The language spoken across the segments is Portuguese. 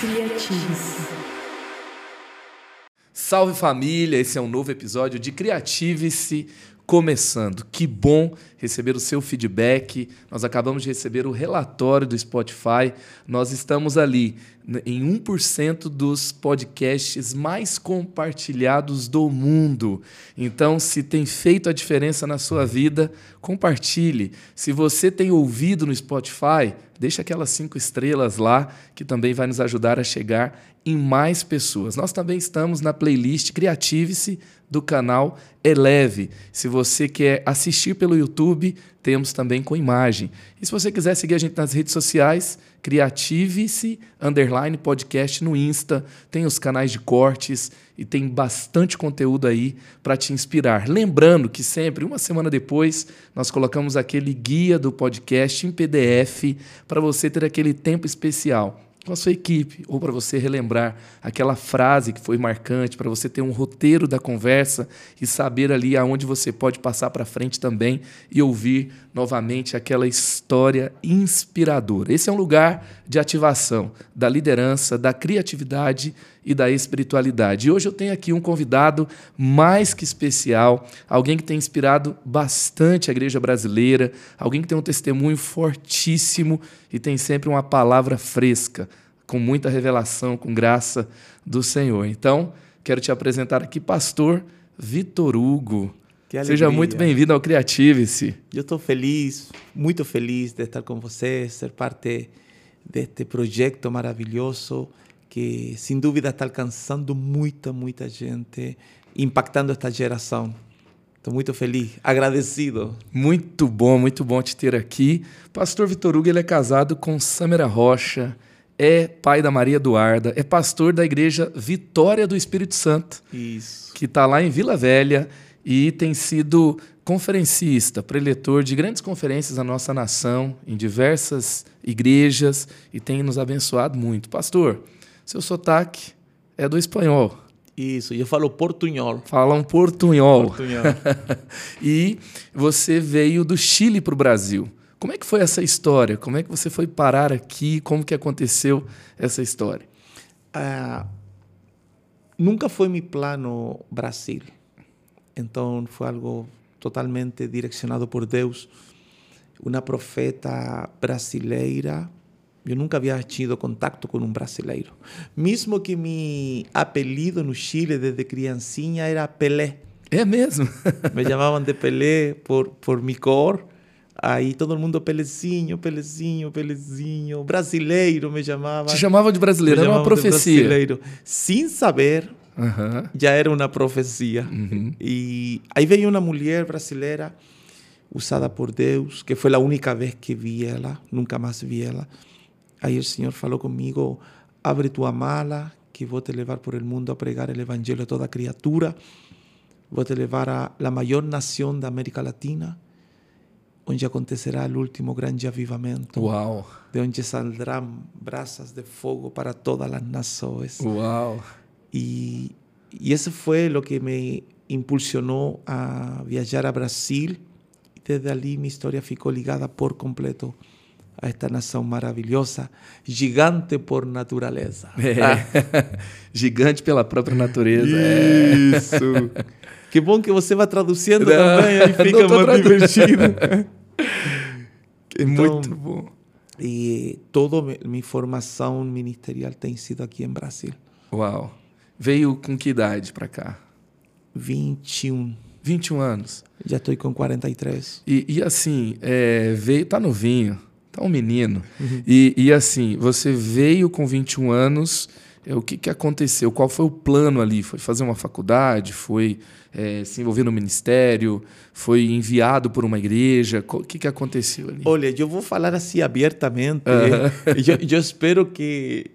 Criativos. Salve família, esse é um novo episódio de Criative-se começando. Que bom receber o seu feedback. Nós acabamos de receber o relatório do Spotify. Nós estamos ali em 1% dos podcasts mais compartilhados do mundo. Então, se tem feito a diferença na sua vida, compartilhe. Se você tem ouvido no Spotify, deixa aquelas cinco estrelas lá, que também vai nos ajudar a chegar em mais pessoas. Nós também estamos na playlist Criative-se do canal Eleve. Se você quer assistir pelo YouTube, temos também com imagem. E se você quiser seguir a gente nas redes sociais, Criative-se underline podcast no Insta, tem os canais de cortes e tem bastante conteúdo aí para te inspirar. Lembrando que sempre, uma semana depois, nós colocamos aquele guia do podcast em PDF para você ter aquele tempo especial com a sua equipe, ou para você relembrar aquela frase que foi marcante, para você ter um roteiro da conversa e saber ali aonde você pode passar para frente também e ouvir novamente aquela história inspiradora. Esse é um lugar de ativação da liderança, da criatividade e da espiritualidade. E hoje eu tenho aqui um convidado mais que especial, alguém que tem inspirado bastante a igreja brasileira, alguém que tem um testemunho fortíssimo e tem sempre uma palavra fresca, com muita revelação, com graça do Senhor. Então, quero te apresentar aqui pastor Vitor Hugo. Seja muito bem-vindo ao Creative-se. Eu estou feliz, muito feliz de estar com você, ser parte deste projeto maravilhoso que, sem dúvida, está alcançando muita, muita gente, impactando esta geração. Estou muito feliz, agradecido. Muito bom, muito bom te ter aqui. Pastor Vitor Hugo ele é casado com Samara Rocha, é pai da Maria Eduarda, é pastor da igreja Vitória do Espírito Santo. Isso. Que está lá em Vila Velha e tem sido conferencista, preletor de grandes conferências na nossa nação, em diversas igrejas e tem nos abençoado muito. Pastor, seu sotaque é do espanhol. Isso, eu falo portunhol. Fala um portunhol. Portunhol. e você veio do Chile para o Brasil. Como é que foi essa história? Como é que você foi parar aqui? Como que aconteceu essa história? Ah, nunca foi meu plano Brasil. Então foi algo totalmente direcionado por Deus. Uma profeta brasileira. Eu nunca havia tido contato com um brasileiro. Mesmo que meu apelido no Chile desde criancinha era Pelé. É mesmo? Me chamavam de Pelé por, por minha cor. Aí todo mundo Pelezinho, Pelezinho, Pelezinho. Brasileiro me chamava. Te chamavam de brasileiro, era uma profecia. brasileiro. Sem saber, Uhum. já era uma profecia. Uhum. E aí veio uma mulher brasileira usada por Deus, que foi a única vez que vi ela, nunca mais vi ela. Aí o Senhor falou comigo: abre tua mala, que vou te levar por el mundo a pregar o evangelho a toda criatura. Vou te levar a la maior nação da América Latina, onde acontecerá o último grande avivamento, Uau, de onde saldrão brasas de fogo para todas as nações. uau. Y, y eso fue lo que me impulsionó a viajar a Brasil. Y desde allí mi historia ficou ligada por completo a esta nação maravilhosa, gigante por natureza. É. Gigante pela própria natureza. É. Isso. Que bom que você vai traduzindo Não, também, aí fica mais divertido. É muito bom. E toda minha formação ministerial tem sido aqui em Brasil. Uau. Veio com que idade para cá? 21. 21 anos. Já estou com 43. E, e assim, é, veio, tá novinho, tá um menino. E, e assim, você veio com 21 anos, é, o que, que aconteceu? Qual foi o plano ali? Foi fazer uma faculdade? Foi é, se envolver no ministério? Foi enviado por uma igreja? O que, que aconteceu ali? Olha, eu vou falar assim abertamente. Eu, eu espero que,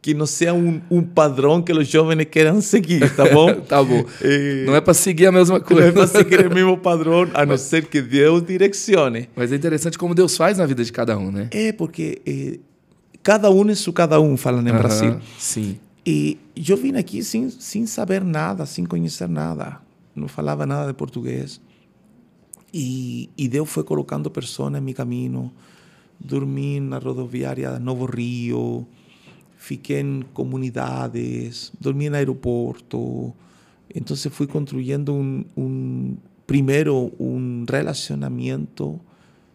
que não seja um, um padrão que os jovens queiram seguir, tá bom? tá bom. Eh, Não é para seguir a mesma não coisa. é para seguir o mesmo padrão, a não ser que Deus direcione. Mas é interessante como Deus faz na vida de cada um, né? É porque eh, cada um é su cada um, falam no Aham, Brasil. Sim. E eu vim aqui sem, sem saber nada, sem conhecer nada. Não falava nada de português. E, e Deus foi colocando pessoas em meu caminho. Dormi na rodoviária Novo Rio, fiqué en comunidades, dormí en aeropuerto. Entonces fui construyendo un, un, primero un relacionamiento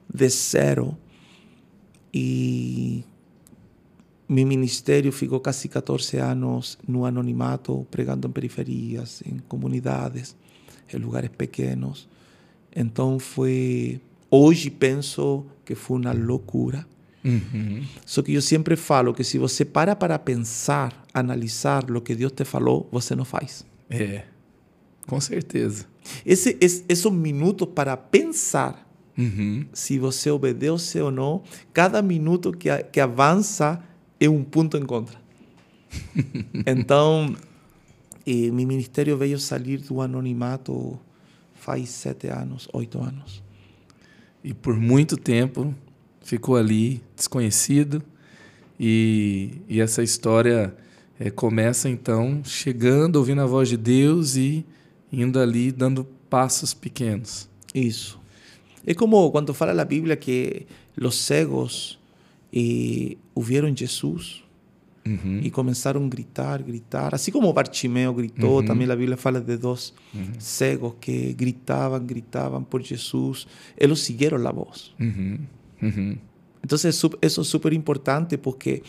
de cero y mi ministerio ficou casi 14 años no anonimato, pregando en periferias, en comunidades, en lugares pequeños. Entonces fue, hoy pienso que fue una locura Uhum. Só que eu sempre falo que se você para para pensar, analisar o que Deus te falou, você não faz. É, com certeza. Esse, esse, esses minutos para pensar Uhum. se você obedece ou não, cada minuto que, a- que avança é um ponto em contra. então, eh, meu ministério veio sair do anonimato faz sete anos, oito anos. E por muito tempo ficou ali desconhecido. E, e essa história eh, começa então chegando, ouvindo a voz de Deus e indo ali dando passos pequenos. Isso. É como quando fala a Bíblia que os cegos eh, ouviram Jesus Uhum. e começaram a gritar, gritar. Assim como Bartimeu gritou, Uhum. também a Bíblia fala de dois cegos que gritavam, gritavam por Jesus. Eles seguiram a voz. Uhum. Uh -huh. Entonces eso es súper importante porque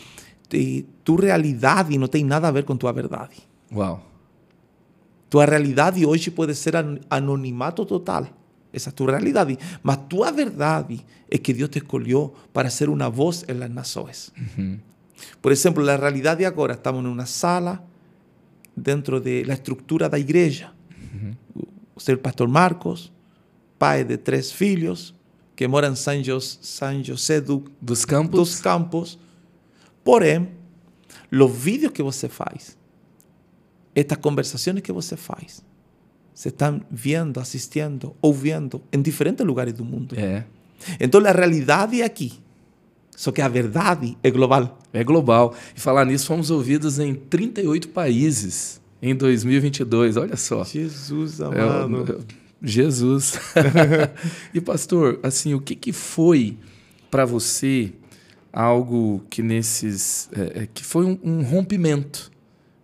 tu realidad no tiene nada a ver con tu verdad. Wow. Tu realidad hoy puede ser anonimato total. Esa es tu realidad. Mas tu verdad es que Dios te escogió para ser una voz en las naciones. Uh -huh. Por ejemplo, la realidad de ahora, estamos en una sala dentro de la estructura da igreja. Usted uh -huh. es el pastor Marcos, padre de tres hijos, que mora em São, Jos- São José do, Dos campos. dos Campos. Porém, os vídeos que você faz, estas conversações que você faz, se estão vendo, assistindo, ouvindo em diferentes lugares do mundo. É. Então, a realidade é aqui. Só que a verdade é global. É global. E falar nisso, fomos ouvidos em 38 países em 2022. Olha só. Jesus É, o- Jesus. e pastor, assim, o que, que foi para você algo que nesses é, é, que foi um, um rompimento,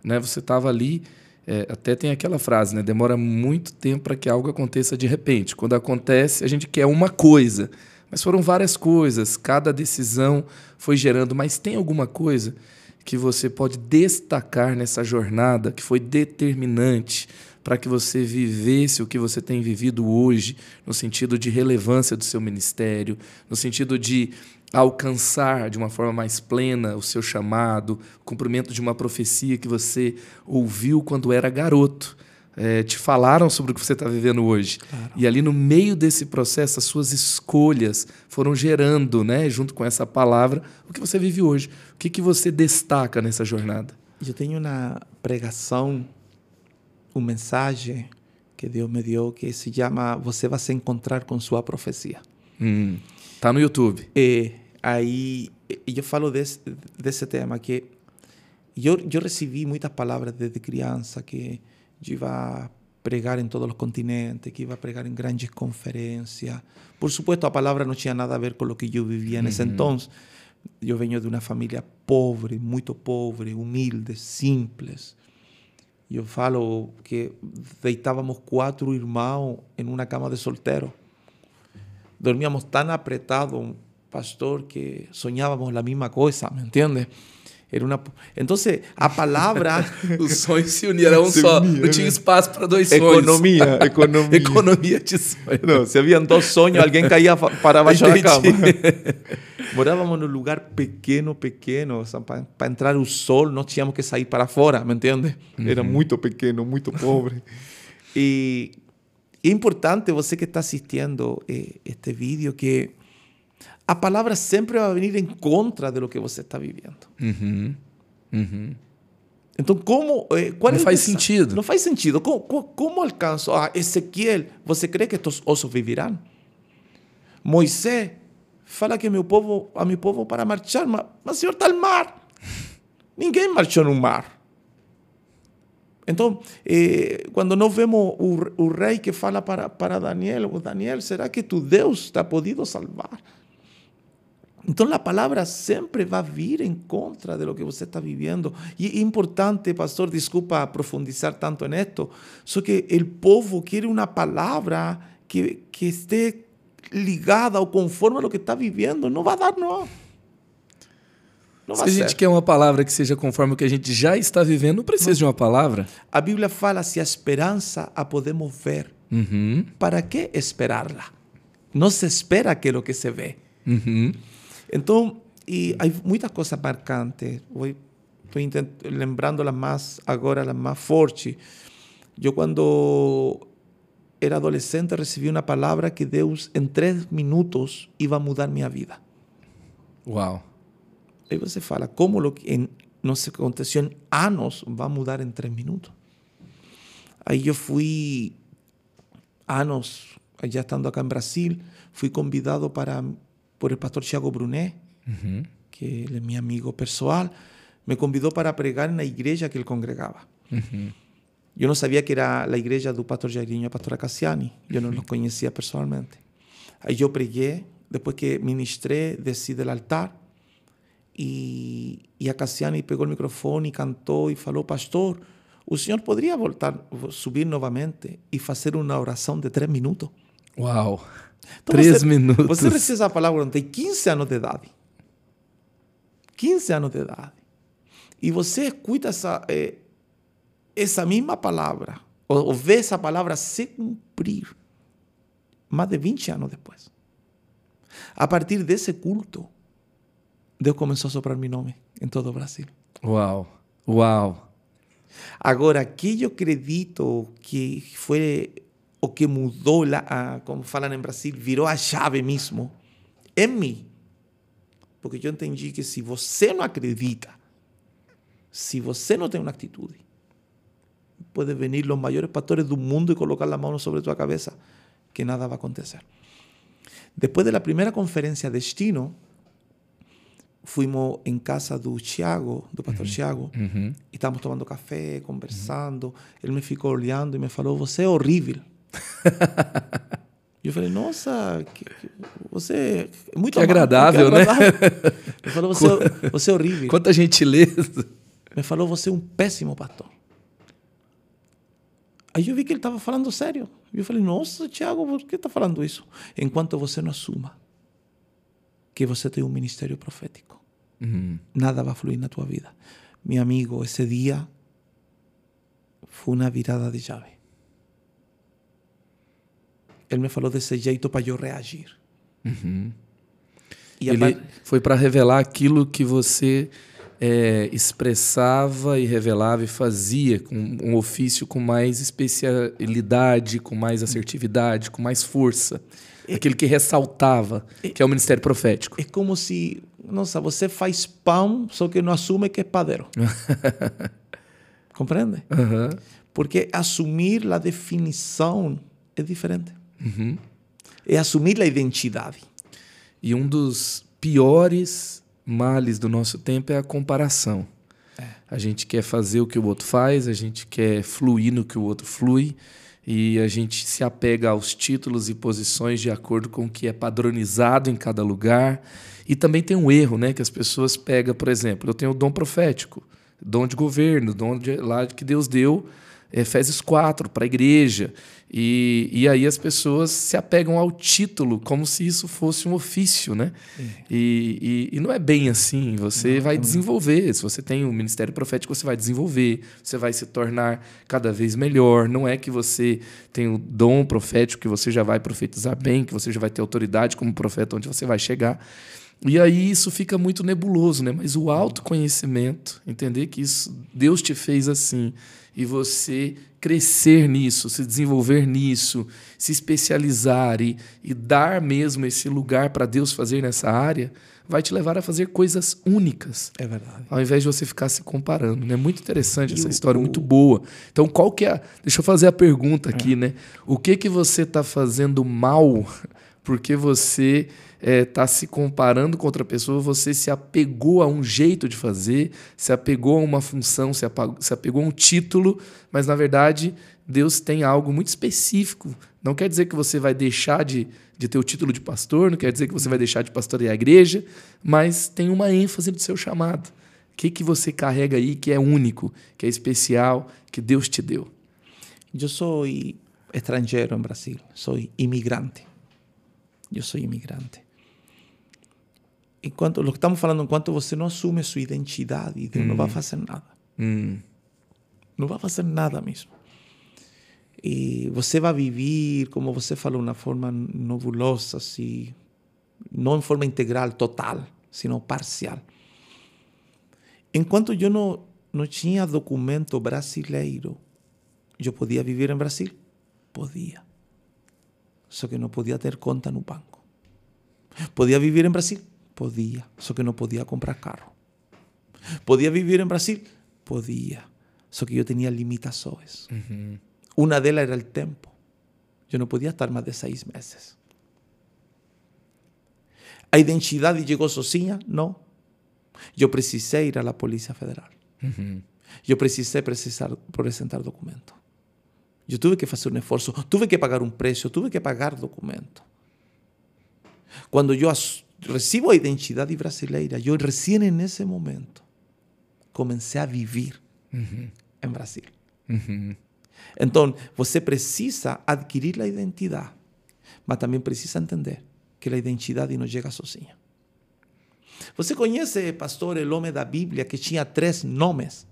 né? Você estava ali, é, até tem aquela frase, né? Demora muito tempo para que algo aconteça de repente. Quando acontece, a gente quer uma coisa, mas foram várias coisas. Cada decisão foi gerando, mas tem alguma coisa que você pode destacar nessa jornada que foi determinante para que você vivesse o que você tem vivido hoje, no sentido de relevância do seu ministério, no sentido de alcançar de uma forma mais plena o seu chamado, o cumprimento de uma profecia que você ouviu quando era garoto. É, te falaram sobre o que você está vivendo hoje. E ali no meio desse processo, as suas escolhas foram gerando, né, junto com essa palavra, o que você vive hoje. O que, que você destaca nessa jornada? Eu tenho uma pregação, uma mensagem que Deus me deu que se chama Você vai se encontrar com sua profecia. Hum, tá no YouTube. E aí eu falo desse, desse tema que eu, eu recebi muitas palavras desde criança que eu ia pregar em todos os continentes, que ia pregar em grandes conferências. Por supuesto, a palavra não tinha nada a ver com o que eu vivia nesse então. Eu venho de uma família pobre, muito pobre, humilde, simples. Eu falo que deitávamos quatro irmãos em uma cama de solteiro. Dormíamos tan apretado, pastor, que soñábamos la misma cosa, ¿me entiendes? Era una... Entonces, a palabra... Os sonhos se uniram Se só. uniram, Não tinha espaço para dois sonhos. economía, economía. Economia de sonhos. No, si habían dos sueños, alguien caía para abajo de la cama. En un lugar pequeño, pequeño. para entrar el sol, no teníamos que salir para afuera, ¿me entiendes? Era muy pequeño, muy pobre. y é importante você que está assistindo eh, este vídeo que a palavra sempre vai vir em contra de lo que você está vivendo. Uhum. Uhum. Então, como. eh, qual Não é o faz sentido. Não faz sentido. Como, como, como alcanço? Ah, Ezequiel, você crê que estes ossos vivirão? Moisés fala que meu povo, a meu povo para marchar, mas, mas Senhor está no mar. Ninguém marchou no mar. Então, eh, quando vemos o, o, rei que fala para, para Daniel, Daniel, será que tu Deus ha podido salvar? Então, a palavra sempre vai vir em contra de lo que você está vivendo. E é importante, pastor, desculpa profundizar tanto en esto, só que o povo quer uma palavra que, que esté ligada ou conforme a lo que está vivendo. Não vai dar, não. não se a gente ser. quer uma palavra que seja conforme o que a gente já está vivendo, não precisa não. de uma palavra. A Bíblia fala se a esperança a podemos ver. Uhum. ¿Para que esperá-la? Não se espera aquilo que se vê. Uhum. Então, e há muitas coisas marcantes. Estou lembrando las mais agora, as mais fortes. Eu, quando era adolescente, recebi uma palavra que Deus, em três minutos, ia mudar minha vida. Uau! Aí você fala, como lo que em, não se aconteceu em anos vai mudar em três minutos? Aí eu fui, anos, já estando acá em Brasil, fui convidado para por el pastor Thiago Brunet, uhum. que ele é meu amigo pessoal, me convidou para pregar na igreja que ele congregava. Uhum. Yo no sabía que era la iglesia del pastor Jairinho y pastora Cassiani. Yo no los conocía personalmente. Ahí yo pregué, después que ministré, descí del altar y, y a Cassiani pegó el micrófono y cantó y faló, pastor, el Señor podría voltar, subir nuevamente y hacer una oración de tres minutos. Wow. Então, Três você, minutos. Você precisa falar quando tem 15 anos de idade. 15 anos de idade. E você escuta essa, eh, essa mesma palavra, ou, ou vê essa palavra se cumprir, mais de 20 anos depois. A partir desse culto, Deus começou a soprar meu nome em todo o Brasil. Uau! Uau! Agora, que eu acredito que foi o que mudou, lá, como falam em Brasil, virou a chave mesmo, em mim. Porque eu entendi que se você não acredita, se você não tem uma atitude, pode venir os maiores pastores do mundo e colocar a mão sobre tua cabeça, que nada vai acontecer. Depois da primeira conferência Destino, fomos em casa do Tiago, do pastor uhum. Uhum. e estávamos tomando café, conversando. Uhum. Ele me ficou olhando e me falou: Você é horrível. Eu falei, nossa, que, que, você é muito que agradável, que agradável, né? Ele falou, você, você é horrível. Quanta gentileza. Me falou, você é um péssimo pastor. Aí eu vi que ele estava falando sério. E eu falei, nossa, Tiago, por que está falando isso? Enquanto você não assuma que você tem um ministério profético, uhum. nada vai fluir na tua vida. Meu amigo, esse dia foi uma virada de chave. Ele me falou desse jeito para eu reagir. Uhum. E Ele foi para revelar aquilo que você é, expressava e revelava e fazia com um ofício com mais especialidade, com mais assertividade, com mais força. É, Aquilo que ressaltava, é, que é o ministério profético. É como se, nossa, você faz pão, só que não assume que é padeiro. Compreende? Uhum. Porque assumir a definição é diferente. Uhum. É assumir a identidade. E um dos piores males do nosso tempo é a comparação. É. A gente quer fazer o que o outro faz, a gente quer fluir no que o outro flui e a gente se apega aos títulos e posições de acordo com o que é padronizado em cada lugar. E também tem um erro, né, que as pessoas pegam, por exemplo, eu tenho o dom profético, dom de governo, dom de, lá que Deus deu Efésios 4 para a igreja. E, e aí as pessoas se apegam ao título como se isso fosse um ofício, né? É. E, e, e, não é bem assim. Você não, vai não. desenvolver. Se você tem o um ministério profético, você vai desenvolver. Você vai se tornar cada vez melhor. Não é que você tem o dom profético, que você já vai profetizar bem, que você já vai ter autoridade como profeta, onde você vai chegar. E aí isso fica muito nebuloso, né? Mas o autoconhecimento, entender que isso Deus te fez assim e você crescer nisso, se desenvolver nisso, se especializar e, e dar mesmo esse lugar para Deus fazer nessa área, vai te levar a fazer coisas únicas. É verdade. Ao invés de você ficar se comparando. É né? muito interessante essa história, muito boa. Então, qual que é. Deixa eu fazer a pergunta aqui, é. né? O que que você está fazendo mal porque você está se comparando com outra pessoa, você se apegou a um jeito de fazer, se apegou a uma função, se, se apegou a um título, mas na verdade Deus tem algo muito específico. Não quer dizer que você vai deixar de, de ter o título de pastor, não quer dizer que você vai deixar de pastorear a igreja, mas tem uma ênfase do seu chamado. O que, que você carrega aí que é único, que é especial, que Deus te deu? Eu sou estrangeiro em Brasil, sou imigrante. Eu sou imigrante. Enquanto, lo que estamos falando, enquanto você não assume sua identidade, Deus hum. não vai fazer nada. Hum. Não vai fazer nada mesmo. E você vai viver, como você falou, uma forma nebulosa, assim, não em forma integral, total, sino parcial. Enquanto eu não, não tinha documento brasileiro, eu podia viver em Brasil? Podia. Só que não podia ter conta no banco. Podia viver em Brasil? Podía, solo que no podía comprar carro. ¿Podía vivir en Brasil? Podía, solo que yo tenía limitaciones. Una de ellas era el tiempo. Yo no podía estar más de seis meses. ¿A identidad y llegó sozinha? No. Yo precisé ir a la Policía Federal. Yo precisé precisar, presentar documentos. Yo tuve que hacer un esfuerzo, tuve que pagar un precio, tuve que pagar documentos. Cuando yo recebo a identidade brasileira, eu recém nesse momento comecei a viver uhum. em Brasil. Uhum. Então, você precisa adquirir a identidade, mas também precisa entender que a identidade não chega sozinha. Você conhece, pastor, o homem da Bíblia que tinha três nomes?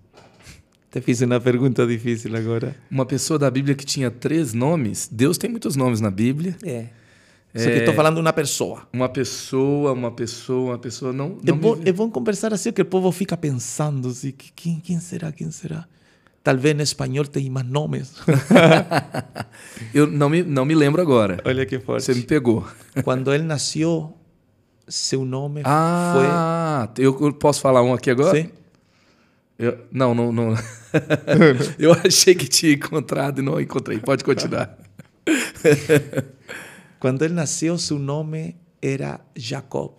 Te fiz uma pergunta difícil agora. Uma pessoa da Bíblia que tinha três nomes? Deus tem muitos nomes na Bíblia. É. Só que estou falando de uma pessoa. Uma pessoa, uma pessoa, uma pessoa não. não é, bom, me... é bom conversar assim, que o povo fica pensando assim: quem, quem será? Quem será? Talvez em espanhol tem mais nomes. Eu não me, não me lembro agora. Olha que forte. Você me pegou. Quando ele nasceu, seu nome ah, foi. Eu posso falar um aqui agora? Sim. Eu, não, não, não. eu achei que tinha encontrado e não encontrei. Pode continuar. Cuando él nació, su nombre era Jacob.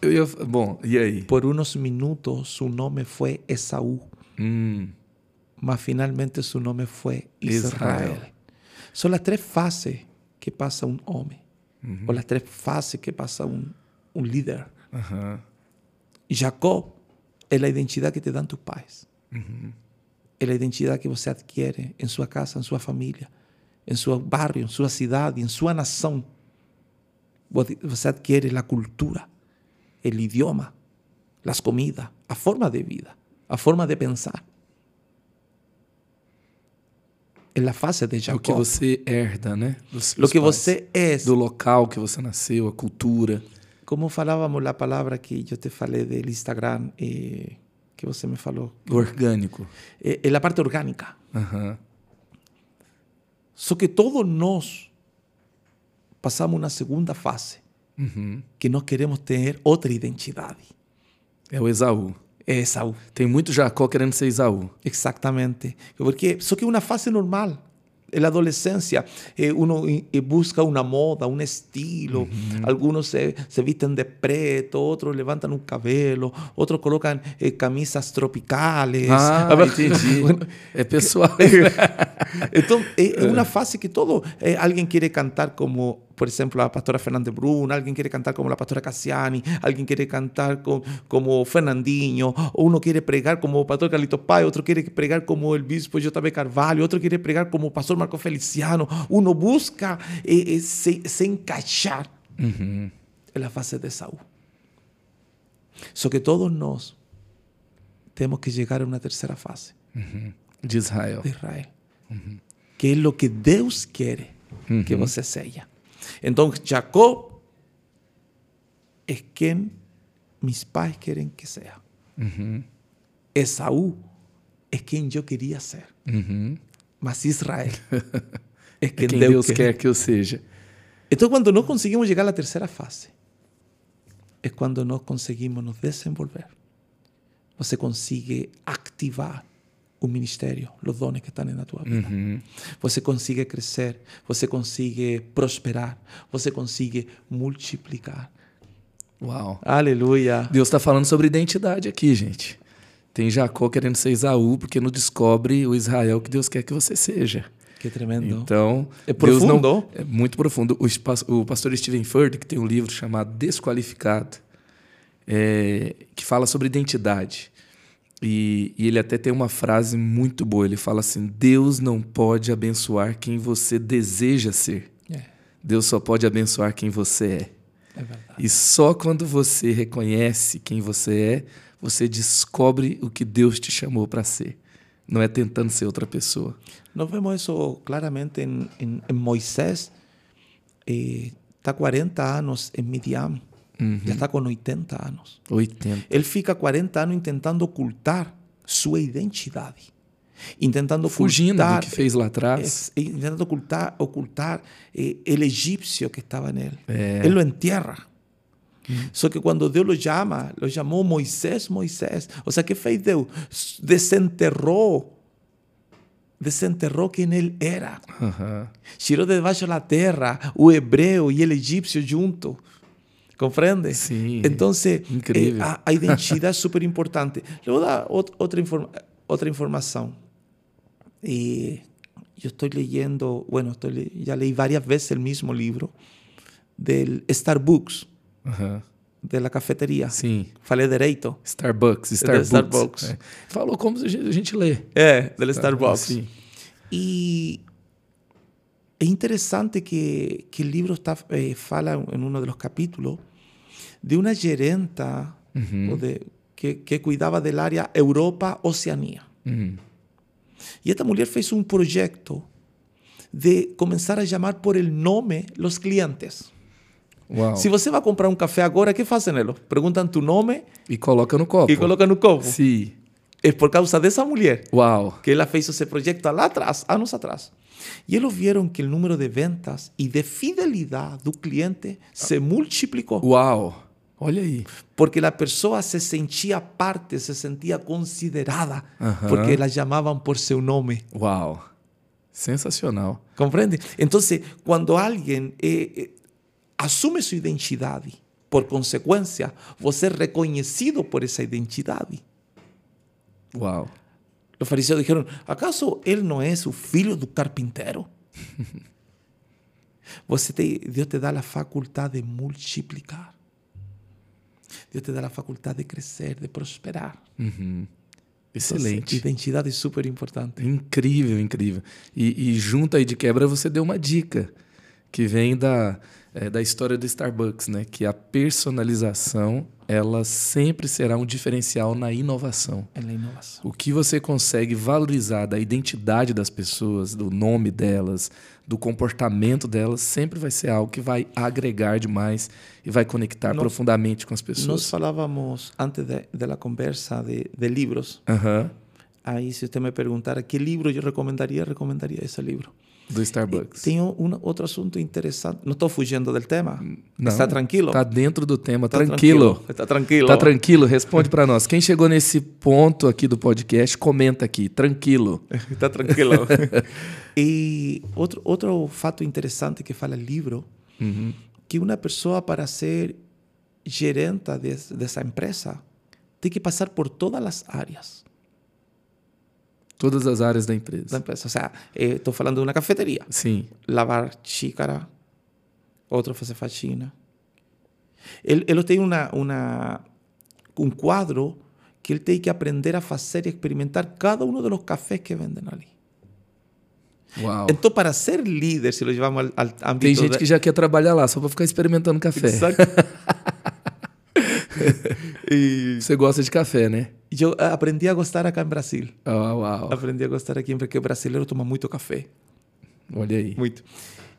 Eu, bom, e aí? Por unos minutos su nombre fue Esaú. Mm. Mas finalmente su nombre fue Israel. Israel. Son las tres fases que pasa un hombre. Uh -huh. O las tres fases que pasa un, un líder. Uh -huh. Jacob es la identidad que te dan tus padres. Uh -huh. Es la identidad que você adquiere en su casa, en su familia. Em seu barrio, em sua cidade, em sua nação. Você adquire a cultura, o idioma, as comidas, a forma de vida, a forma de pensar. É a fase de Jacob. O que você herda, né? o que você é. Do local que você nasceu, a cultura como falávamos a palavra que eu te falei do Instagram, eh, que você me falou? Orgânico. É, é a parte orgânica. Uhum. Só que todos nós passamos uma segunda fase, uhum. que nós queremos ter outra identidade. É o Esaú. É Esaú. Tem muito Jacó querendo ser Esaú. Exatamente. Porque só que é uma fase normal. En la adolescencia eh, uno eh, busca una moda, un estilo. Uh -huh. Algunos se, se, visten de preto, otros levantan un cabelo, otros colocan eh, camisas tropicales. Ah, entendi. bueno, é pessoal. Entonces, es una fase que todo, eh, alguien quiere cantar como por ejemplo, la pastora Fernández Brun, alguien quiere cantar como la pastora Cassiani, alguien quiere cantar con, como Fernandinho, o uno quiere pregar como pastor Carlito Pai, otro quiere pregar como el bispo J.B. Carvalho, otro quiere pregar como pastor Marco Feliciano. Uno busca eh, eh, se, se, encaixar en la fase de Saúl. Só que todos nós temos que chegar a uma terceira fase. De Israel. De Israel. Uhum. Que é o que Deus quer que você seja. Então, Jacob é quem mis pais querem que seja. Uhum. Esaú é quem eu queria ser. Uhum. Mas Israel é quem, é quem Deus, quer. quer que eu seja. Então, quando nós conseguimos chegar à terceira fase, é quando nós conseguimos nos desenvolver. Você consegue ativar o ministério, os dones que estão na tua vida. Você consegue crescer, você consegue prosperar, você consegue multiplicar. Uau. Aleluia. Deus está falando sobre identidade aqui, gente. Tem Jacó querendo ser Esaú, porque não descobre o Israel que Deus quer que você seja. Que tremendo. Então, É Deus não- profundo. é muito profundo. O, o pastor Steven Furtick que tem um livro chamado Desqualificado, é, que fala sobre identidade. E, e ele até tem uma frase muito boa. Ele fala assim: Deus não pode abençoar quem você deseja ser. É, Deus só pode abençoar quem você é. é. E só quando você reconhece quem você é, você descobre o que Deus te chamou para ser. Não é tentando ser outra pessoa. Nós vemos isso claramente em, em, em Moisés. Eh, está 40 anos em Midian. Já está com 80 anos. 80. Ele fica 40 anos tentando ocultar sua identidade. Tentando Fugindo do ocultar, que fez lá atrás. eh, tentando ocultar, ocultar eh, el egipcio que estaba en él. Él lo entierra. Só que quando Deus lo chama, lo chamou Moisés, Moisés. O sea, que fez Deus? Desenterrou. Desenterrou quem ele era. Aham. Tirou de debaixo da terra o hebreu e o egípcio junto. ¿Comprende? Sí. Entonces, eh, a, a, ah, identidad es súper importante. Le voy a dar ot otra, informa otra información. Eh, yo estoy leyendo, bueno, estoy ya leí varias veces el mismo libro del Starbucks. De la cafetería sí Falei direito? Starbucks. Starbucks. Eh, Starbucks. É. Falou como a gente lê. Eh, é, do Starbucks. Sim. E es interesante que, que el libro está, eh, fala en uno de los capítulos de una gerenta o de, que, que cuidaba del área Europa-Oceanía. Uhum. Y esta mujer fez un proyecto de comenzar a llamar por el nombre los clientes. Uau. Si você vai comprar um café agora, ¿qué fazem eles? Perguntam tu nome E coloca no copo. e colocam no copo. Sim. É por causa dessa mulher. Uau. que ela fez esse projeto lá atrás, anos atrás. E eles viram que o número de ventas e de fidelidade do cliente se multiplicou. Uau. Olha aí. Porque a pessoa se sentia parte, se sentia considerada, porque elas chamavam por seu nome. Uau. Sensacional. Compreende? Então, quando alguém eh, eh, assume sua identidade, por consequência, você é reconhecido por essa identidade. Uau. Os fariseus dijeron, ¿acaso él no es o filho do carpintero? Você te, Deus te dá a faculdade de multiplicar. Deus te dá a faculdade de crescer, de prosperar. Uhum. Então, Excelente. identidade é super importante. Incrível, incrível. E, e junto aí de quebra você deu uma dica que vem da, é, da história do Starbucks, né? Que a personalização ela sempre será um diferencial na inovação. É a inovação. O que você consegue valorizar da identidade das pessoas, do nome delas, do comportamento delas, sempre vai ser algo que vai agregar demais e vai conectar Nós- profundamente com as Nós pessoas. falávamos antes la conversa de, de livros. Aham. Aí, se você me perguntara que livro eu recomendaria, recomendaria esse livro. Do Starbucks. Tem um outro assunto interessante. Não estou fugindo do tema. Não, Está tranquilo? Tá dentro do tema, Tá tranquilo. Está tranquilo. Tá tranquilo? Responde para nós. Quem chegou nesse ponto aqui do podcast, comenta aqui. Tranquilo. Está tranquilo. e outro, outro fato interessante que fala livro, Uhum. que uma pessoa para ser gerente des, dessa empresa tem que passar por todas as áreas Todas as áreas da da empresa. empresa. Ou seja, estou falando de uma cafeteria. Sim. Lavar xícara, outro fazer faxina. Ele, ele tem uma, uma, um quadro que ele tem que aprender a fazer e experimentar cada um dos cafés que vendem ali. Uau. Então, para ser líder, se lo llevamos al, al ámbito Tem gente de- que já quer trabalhar lá só para ficar experimentando café. Exacto. y Você gosta de café, né? yo aprendí a gostar acá en Brasil. Uau, uau. Aprendí a gostar aqui porque o brasileiro toma muito café. Olha aí. Muito.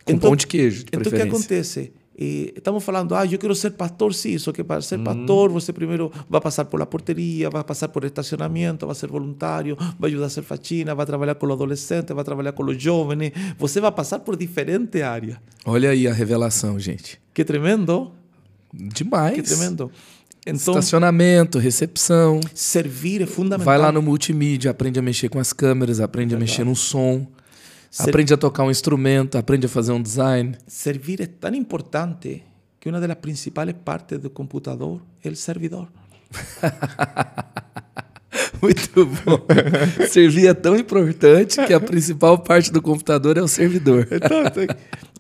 Com pão de queijo, de Então, o que acontece? Eh, estamos falando, ah, eu quero ser pastor, sim, só que para Hum. ser pastor você primeiro vai passar por la porteria, vai passar por estacionamento, vai ser voluntário, vai ajudar a ser faxina, vai trabalhar com os adolescentes, vai trabalhar com os jovens, você vai passar por diferentes áreas. Olha aí a revelação, gente. Que tremendo, Demais. que tremendo. Então, Estacionamento, recepção. servir é fundamental. Vai lá no multimídia, aprende a mexer com as câmeras, aprende a mexer no som, Ser- aprende a tocar um instrumento, aprende a fazer um design. Servir es tan importante que una de las principales partes del computador es el servidor. Muito bom. Servir é tão importante que a principal parte do computador é o servidor. Entonces,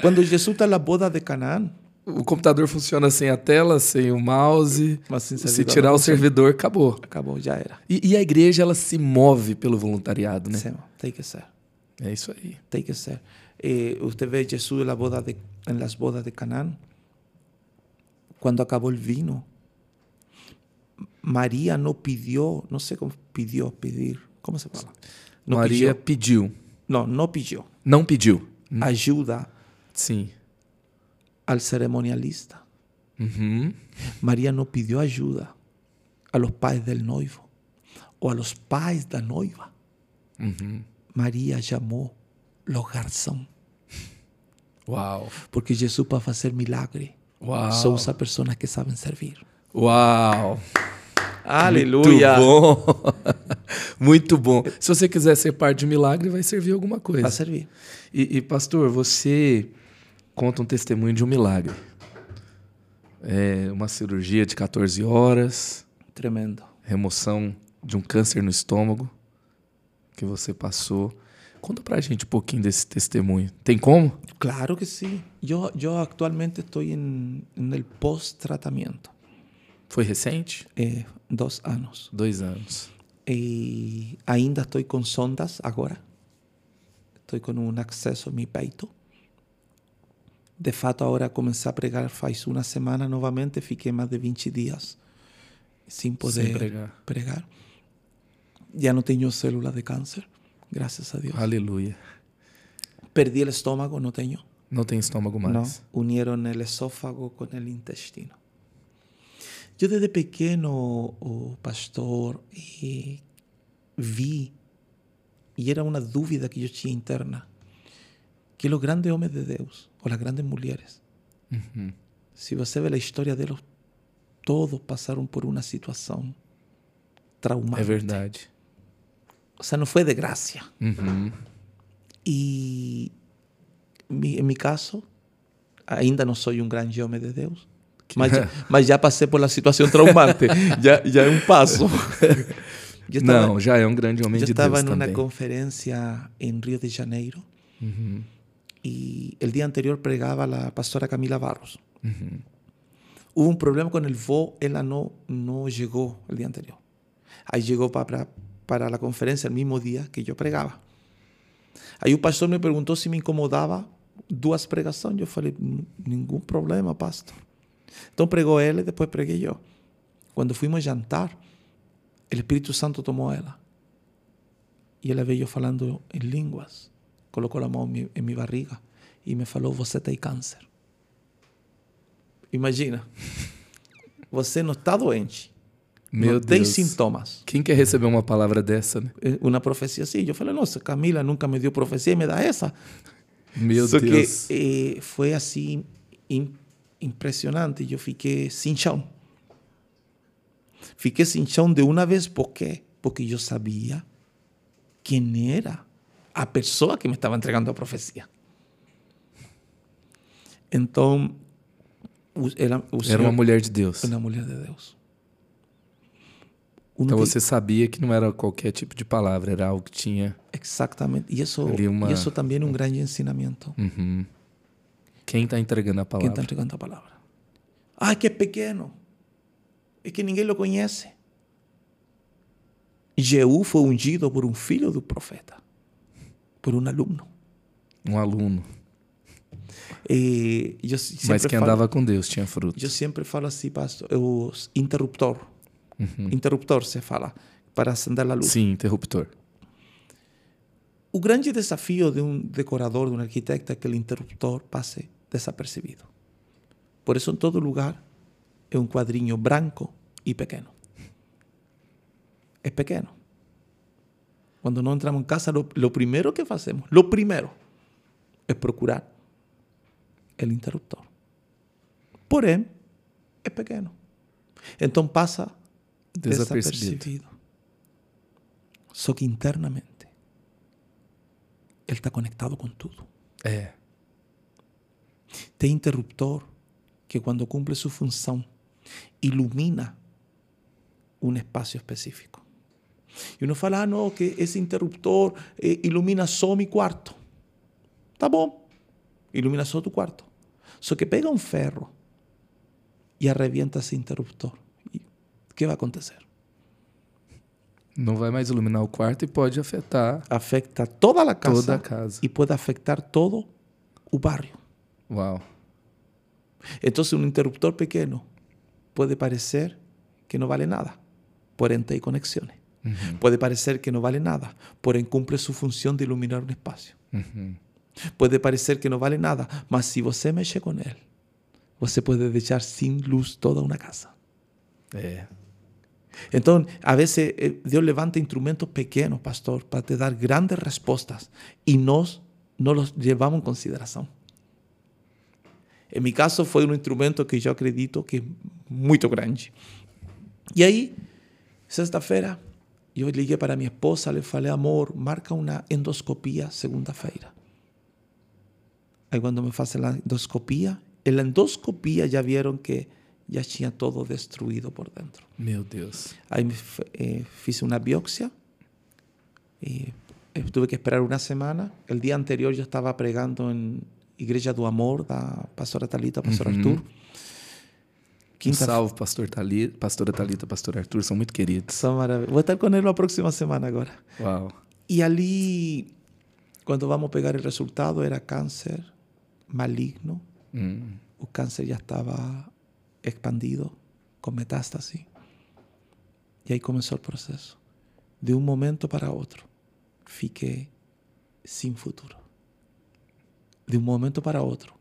cuando Jesús está en la boda de Canaán, O computador funciona sem a tela, sem o mouse. Mas sem Se tirar não o servidor, acabou. acabou, já era. E, e a igreja ela se move pelo voluntariado, né? Sim, tem que ser. É isso aí. Tem que ser. Usted ve Jesús en, la boda de, en las bodas de Canaán. Cuando acabó el vino, María no pidió, no sé cómo pidió, pedir, ¿cómo se llama? No Maria pidió. pediu. No, no pidió. Não pediu. Ayuda Sim. Al ceremonialista. Uhum. María no pidió ayuda a los pais del noivo o a los pais da noiva. Uhum. María llamó los garzón. Uau. Porque Jesús para hacer milagre Uau. só usa personas que saben servir. Uau. Aleluia. Muito bom. Muito bom. Se você quiser ser parte de milagre, vai servir alguma coisa. Para servir. E, e, pastor, você conta um testemunho de um milagre. É uma cirurgia de 14 horas, Tremendo. remoção de um câncer no estômago que você passou. Conta pra gente um pouquinho desse testemunho. Tem como? Claro que sí. Yo, yo actualmente estoy en, en el post-tratamiento. Foi recente? Eh, dos años. Dois anos. E ainda estou com sondas agora. Estou com um acesso no meu peito. De fato, agora comecei a pregar faz uma semana novamente. Fiquei mais de 20 dias sem poder Sem pregar. pregar. Já não tenho célula de câncer, graças a Deus. Aleluia. Perdi o estômago, não tenho. Não tem estômago mais. No, unieron el esófago con el intestino. Yo desde pequeño, oh, pastor, eh, vi, y era una duda que yo tenía interna, que los grandes hombres de Dios, o las grandes mujeres, Uhum. si você ve la historia de ellos, todos pasaron por una situación É traumática. verdade. O sea, no fue de gracia. Uhum. Mi- en mi caso, ainda no soy un gran hombre de Dios, mas, mas já passei por la situação traumante. já, já é um passo. Eu estava, Não, já é um grande homem eu de estava Deus numa também. conferência em Rio de Janeiro Uhum. el día anterior pregaba la pastora Camila Barros. Hubo un problema con el VO, ella no, no llegó el día anterior. Ahí llegó para, para la conferencia el mismo día que yo pregaba. Ahí un pastor me preguntó si me incomodaba dos pregaciones. Yo falei, ningún problema, pastor. Entonces pregó él y después pregué yo. Cuando fuimos a jantar, el Espíritu Santo tomó a ella. Y ella veio falando en lenguas. Colocou a mão em em minha barriga e me falou: Você tem câncer. Imagina. Você não está doente. Meu não tem Deus. sintomas. Quem quer receber uma palavra dessa, né? É Uma profecia assim. Eu falei: Nossa, Camila nunca me deu profecia e me dá essa. Meu Só Deus. que eh, foi assim im- impressionante. Eu fiquei sem chão. Fiquei sem chão de uma vez. Por quê? Porque eu sabia quem era a pessoa que me estava entregando a profecia. Então, o- era, o Era uma mulher de Deus. uma mulher de Deus. Uno Então você sabia que não era qualquer tipo de palavra, era algo que tinha. Exactamente. Y eso, Ali uma- y eso también es un gran ensinamiento. Uhum. Quem está entregando a ¿Quién está palavra? entregando la palabra? Ah, que es pequeño. Es que ninguém lo conoce. Jehú fue ungido por un filho do profeta, por un alumno. Um aluno. Yo si- Mas que falo, andava com Deus tinha fruto. yo siempre falo así, pastor, os interruptor. Uhum. Interruptor se fala para acender a luz. Sim, interruptor. O grande desafio de um decorador, de um arquitecto, é que o interruptor passe desapercebido. Por isso, em todo lugar, é um quadrinho branco e pequeno. É pequeno. Quando nós entramos em casa, lo, lo primeiro que fazemos, lo primeiro, é procurar o interruptor. Porém, é pequeno. Então passa Desapercebido. desapercebido. Só que internamente ele está conectado com tudo. É. Tem interruptor que quando cumpre sua função ilumina um espaço específico. E uno fala, ah, não, que esse interruptor eh, ilumina só meu quarto. Tá bom, ilumina só tu quarto. Só que pega um ferro e arrebienta esse interruptor. E o que vai acontecer? Não vai mais iluminar o quarto e pode afetar Afecta toda a casa, toda a casa. e pode afectar todo o barrio. Uau. Entonces un interruptor pequeño puede parecer que no vale nada, porém tem Puede parecer que no vale nada, pero incumple su función de iluminar un espacio. Puede parecer que no vale nada, mas si você mexe com ele, você puede deixar sin luz toda una casa. Eh. É. Então, a veces eh, Deus levanta instrumentos pequeños, pastor, para te dar grandes respuestas y nós não os levamos em consideração. Em meu caso, fue un instrumento que yo acredito que é muito grande. Y aí, sexta-feira, eu liguei para minha esposa, le falei, amor, marca uma endoscopia segunda-feira. Aí quando me fazem a endoscopia, en la endoscopia já viram que já tinha todo destruído por dentro. Meu Deus. Aí me eh, fiz uma biopsia e eh, tuve que esperar uma semana. El dia anterior eu estava pregando em Igreja do Amor da pastora Talita, pastor Uhum. Arthur. Um Quinta salve, pastor Tali, pastora Talita, pastor Arthur, são muito queridos. São maravilhosos. Vou estar com ele na próxima semana agora. Uau. E ali, quando vamos pegar o resultado, era câncer maligno. Hum. O câncer já estava expandido, com metástase. E aí começou o processo. De um momento para outro, fiquei sem futuro. De um momento para outro.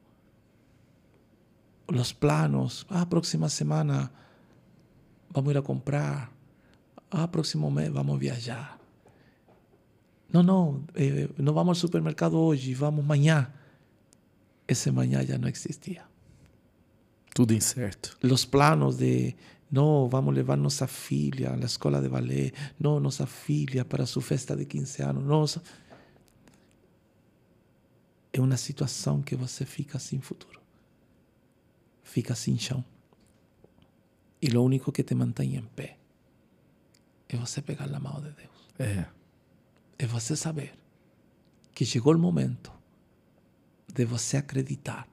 Los planos, ah, próxima semana vamos ir a comprar. Ah, próximo mês vamos viajar. Não, não, eh, não vamos ao supermercado hoje, vamos amanhã. Esse amanhã já não existia. Tudo incerto. Los planos de, no, vamos levar nossa filha à escola de ballet, não, nossa filha para sua festa de 15 anos, nossa. É uma situação que você fica sem futuro. Fica sem chão. E o único que te mantém em pé é você pegar na mão de Deus. É. É você saber que chegou o momento de você acreditar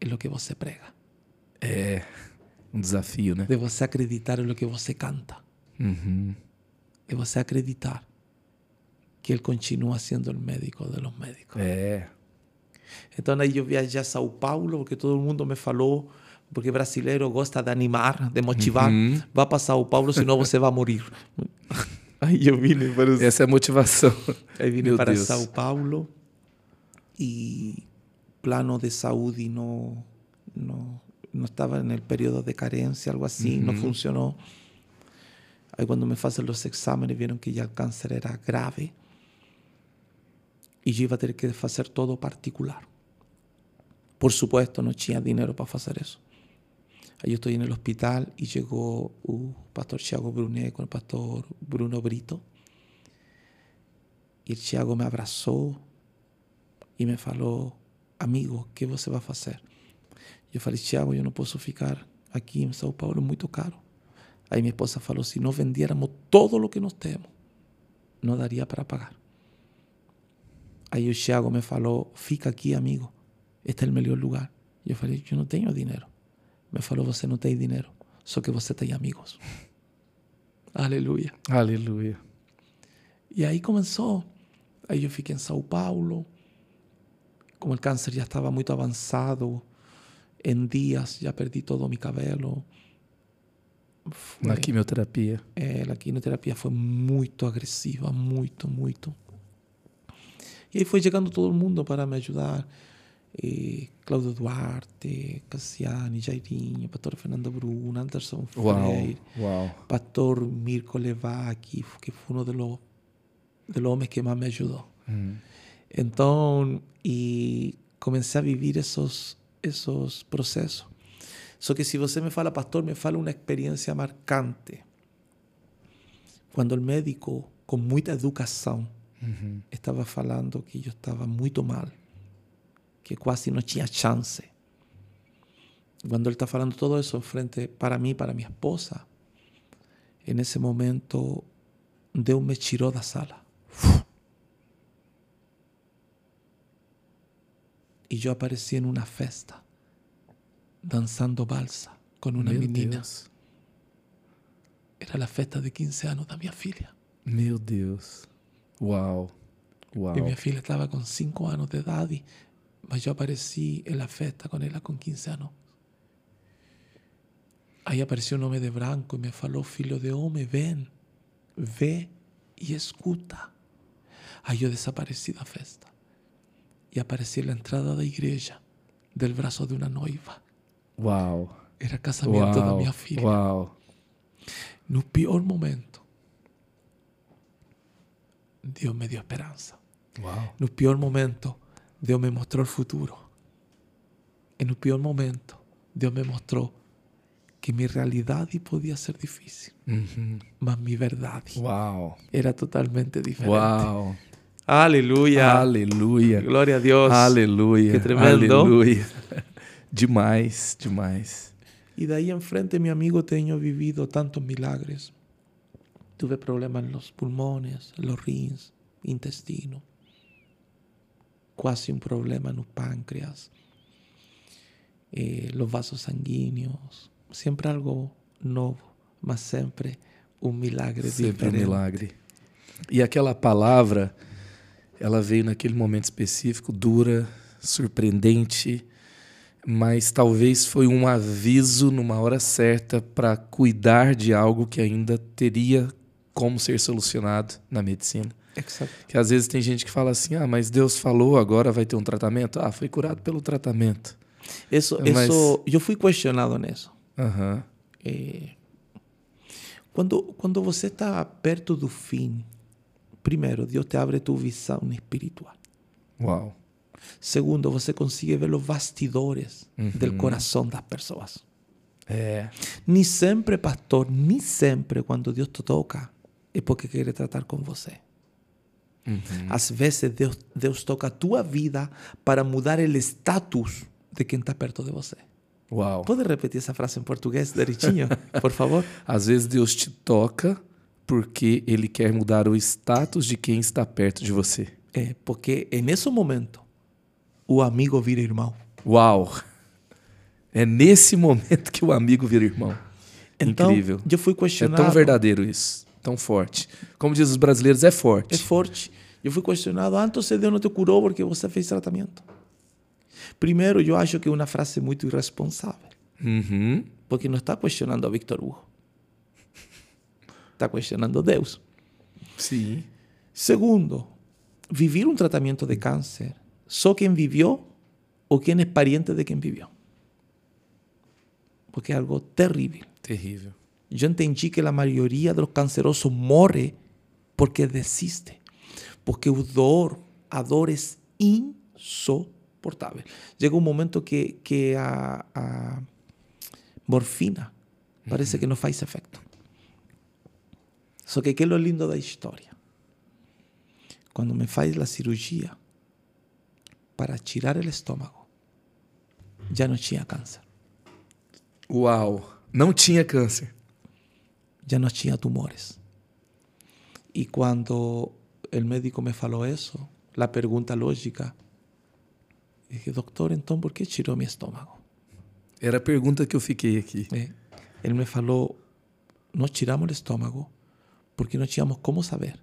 em lo que você prega. É. Um desafio, né? de você acreditar em lo que você canta, Uhum. de você acreditar que Ele continua sendo o médico de los médicos. É. Então aí eu viajei a São Paulo, porque todo mundo me falou, porque brasileiro gosta de animar, de motivar. Uhum. Vá para São Paulo, senão você vai morir. Aí eu vim para... Essa é a motivação. Aí vim para Deus. São Paulo e plano de saúde não, não, no estaba en el periodo de carencia, algo así, no funcionó. Ahí cuando me hacen los exámenes vieron que ya el cáncer era grave y yo iba a tener que hacer todo particular. Por supuesto, no tenía dinero para hacer eso. Aí eu estou no hospital e chegou o pastor Thiago Brunet com o pastor Bruno Brito. E o Thiago me abraçou e me falou: Amigo, que você vai fazer? Eu falei: Thiago, eu não posso ficar aqui em São Paulo, é muito caro. Aí minha esposa falou: Se não vendiéramos todo o que nós temos, não daria para pagar. Aí o Thiago me falou: Fica aqui, amigo, este é o melhor lugar. Eu falei: Eu não tenho dinheiro. Me falou: Você não tem dinheiro, só que você tem amigos. Aleluia. Aleluia. E aí começou. Aí eu fiquei em São Paulo. Como o câncer já estava muito avançado, em dias já perdi todo o meu cabelo. Foi- Na quimioterapia. é, a quimioterapia foi muito agressiva, muito, muito. E aí foi chegando todo mundo para me ajudar eh, Cláudio Duarte, Cassiani, Jairinho, Pastor Fernando Bruno, Anderson Freire. Pastor Mirko Levacchi, que fue uno de los, de los hombres que más me ayudó. Entonces, y comencé a vivir esos, esos procesos. Eso que si usted me fala, pastor, me fala una experiencia marcante. Cuando el médico, con mucha educación, estaba falando que yo estaba muy mal que casi no c'è chance. Cuando él está hablando todo eso frente para mí, para mi esposa, en ese momento Deus me tiró de la sala. Uf. Y yo aparecí en una festa, danzando balsa con una Meu menina. Era la fiesta de 15 años de mi filha. Meu Deus. Wow. wow. Y mi filha estaba con 5 años de edad y mas eu apareci na festa com ela com 15 anos. Aí apareceu um homem de branco e me falou: Filho de homem, vem, vê e escuta. Aí eu desapareci da festa e apareci na entrada da igreja, del braço de uma noiva. Uau. Era casamento da Uau. minha filha. Uau. No pior momento, Deus me deu esperança. Uau. No pior momento, Deus me mostrou o futuro. E no pior momento, Deus me mostrou que minha realidade podia ser difícil, Uhum. mas minha verdade Uau. era totalmente diferente. Uau. Aleluia. Aleluia. Glória a Deus. Aleluia. Que tremendo. Aleluia. demais, demais. E daí em frente, meu amigo, tenho vivido tantos milagres. Tuve problemas nos pulmões, los rins, intestino. Quase um problema no pâncreas. Eh, los vasos sanguíneos. Sempre algo novo, mas sempre um milagre Sempre um diferente. milagre. E aquela palavra, ela veio naquele momento específico, dura, surpreendente, mas talvez foi um aviso numa hora certa para cuidar de algo que ainda teria como ser solucionado na medicina. Exato. Que às vezes tem gente que fala assim: ah, mas Deus falou, agora vai ter um tratamento. Ah, foi curado pelo tratamento. Isso, Mas- isso, eu fui questionado nisso. É, quando, quando você está perto do fim, primeiro, Deus te abre tua visão espiritual. Uau. Segundo, você consegue ver os bastidores do coração das pessoas. É. Nem sempre, pastor, nem sempre quando Deus te toca é porque quer tratar com você. Às vezes Deus, Deus toca a tua vida para mudar o status de quem está perto de você. Uau. Pode repetir essa frase em português direitinho, por favor? Às vezes Deus te toca porque Ele quer mudar o status de quem está perto de você. É, porque nesse momento o amigo vira irmão. Uau! É nesse momento que o amigo vira irmão. Então, Incrível. eu fui É questionado. tão verdadeiro isso, tão forte. Como diz os brasileiros, é forte. É forte. Eu fui questionado. Ah, então Deus não te curou porque você fez tratamento. Primeiro, eu acho que é uma frase muito irresponsável. Uhum. Porque não está questionando a Victor Hugo. Está questionando Deus. Sim. Segundo, vivir um tratamento de câncer, só quem viveu ou quem é pariente de quem viveu. Porque é algo terrível. Terrível. Eu entendi que a maioria dos cancerosos morre porque desiste. Porque o dor, a dor é insuportável. Chega um momento que, que a, a morfina parece que não faz efeito. Só que que é o lindo da história. Quando me faz a cirurgia para tirar o estômago, já não tinha câncer, Uau! Não tinha câncer. já não tinha tumores. E quando o médico me falou isso, a pergunta lógica, dije, doutor, então por que tirou meu estômago? Era a pergunta que eu fiquei aqui. É. Ele me falou, nós tiramos o estômago porque não tínhamos como saber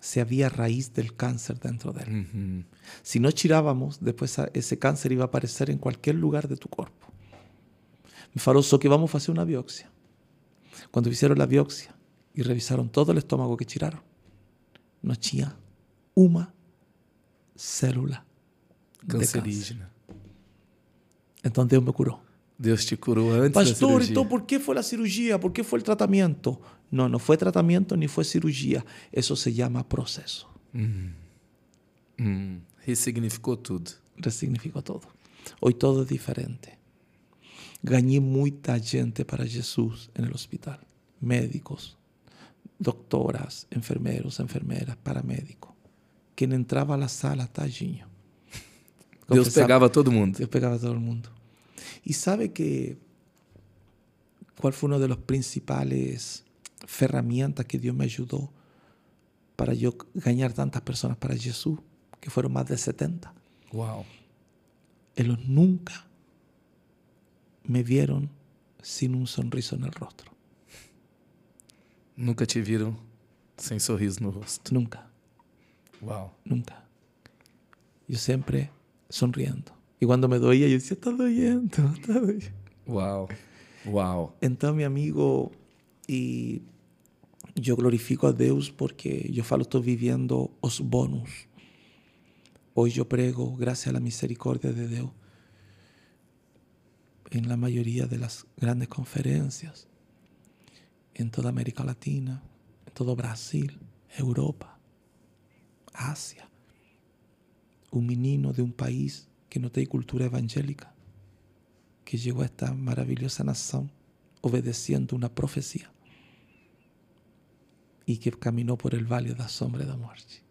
se havia raiz del câncer dentro dele. Uhum. Si no tirávamos, después a- ese cáncer iba a aparecer en cualquier lugar de tu cuerpo. Me falou só que vamos a hacer una biopsia. Cuando hicieron la biopsia y revisaron todo el estómago que tiraron, no tinha uma célula de. Cancerígena. Então Deus me curou. Deus te curou antes da Pastor, cirurgia. então por que foi a cirurgia? Por que foi o tratamento? Não, não foi tratamento nem foi cirurgia. Isso se chama processo. Hum, ressignificou tudo. Resignificou todo. Hoy todo es diferente. Ganhei muita gente para Jesus no hospital. Médicos, doctoras, enfermeiros, enfermeiras, paramédicos. Quem entrava na sala, tadinho. Deus pegava todo mundo. Deus pegava todo mundo. E sabe que qual foi uma das principais ferramentas que Deus me ajudou para eu ganhar tantas pessoas para Jesus, que foram mais de 70? Uau. Eles nunca me vieron sin un sorriso en el rostro. Nunca te viram sem sorriso no rosto. Nunca. Wow. Nunca. Yo siempre sonriendo. Y cuando me doía, yo decía, está doyendo, está doyendo. Wow. Wow. Entonces, mi amigo, y yo glorifico a Deus porque yo falo, estoy viviendo os bonus. Hoy yo prego, gracias a la misericordia de Dios, en la mayoría de las grandes conferencias em toda América Latina, em todo Brasil, Europa, Ásia. Um menino de um país que não tem cultura evangélica, que llegó a esta maravillosa nación obedeciendo una profecía y que caminó por el valle de la sombra de la muerte.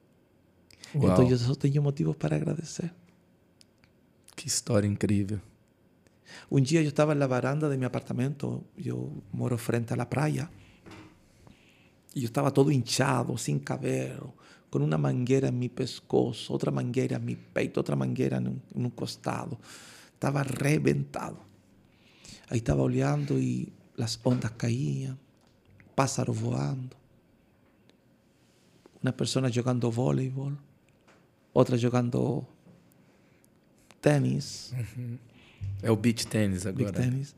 Entonces tengo motivos para agradecer. Que história incrível. Un día yo estaba en la baranda de mi apartamento, yo moro frente a la playa, y yo estaba todo hinchado, sin cabello, con una manguera en mi pescozo, otra manguera en mi peito, otra manguera en un, costado. Estaba reventado. Ahí estaba oleando y las ondas caían, pájaros volando, una persona jugando voleibol, otra jugando tenis, É o beach big agora. tenis,